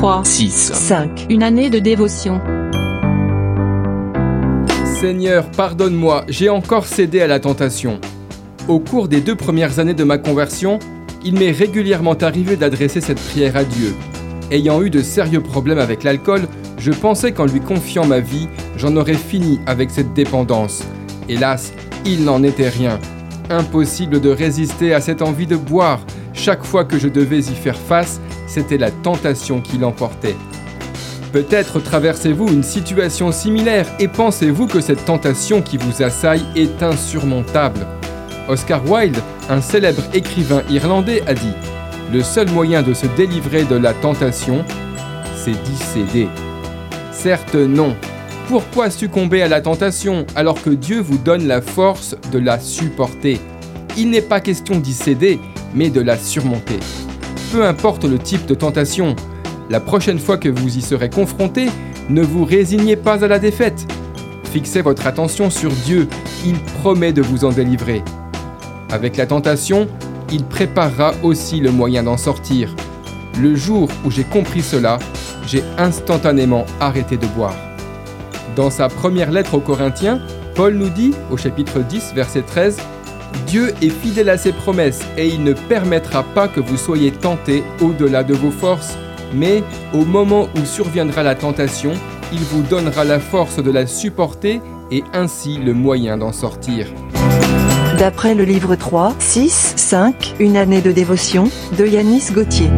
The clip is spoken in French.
3, 6, 5. Une année de dévotion. Seigneur, pardonne-moi, j'ai encore cédé à la tentation. Au cours des deux premières années de ma conversion, il m'est régulièrement arrivé d'adresser cette prière à Dieu. Ayant eu de sérieux problèmes avec l'alcool, je pensais qu'en lui confiant ma vie, j'en aurais fini avec cette dépendance. Hélas, il n'en était rien. Impossible de résister à cette envie de boire. Chaque fois que je devais y faire face, c'était la tentation qui l'emportait. Peut-être traversez-vous une situation similaire et pensez-vous que cette tentation qui vous assaille est insurmontable. Oscar Wilde, un célèbre écrivain irlandais, a dit Le seul moyen de se délivrer de la tentation, c'est d'y céder. Certes, non. Pourquoi succomber à la tentation alors que Dieu vous donne la force de la supporter? Il n'est pas question d'y céder, mais de la surmonter. Peu importe le type de tentation, la prochaine fois que vous y serez confronté, ne vous résignez pas à la défaite. Fixez votre attention sur Dieu, il promet de vous en délivrer. Avec la tentation, il préparera aussi le moyen d'en sortir. Le jour où j'ai compris cela, j'ai instantanément arrêté de boire. Dans sa première lettre aux Corinthiens, Paul nous dit, au chapitre 10, verset 13, Dieu est fidèle à ses promesses et il ne permettra pas que vous soyez tentés au-delà de vos forces, mais au moment où surviendra la tentation, il vous donnera la force de la supporter et ainsi le moyen d'en sortir. D'après le livre 3, 6, 5, Une année de dévotion, de Yanis Gauthier.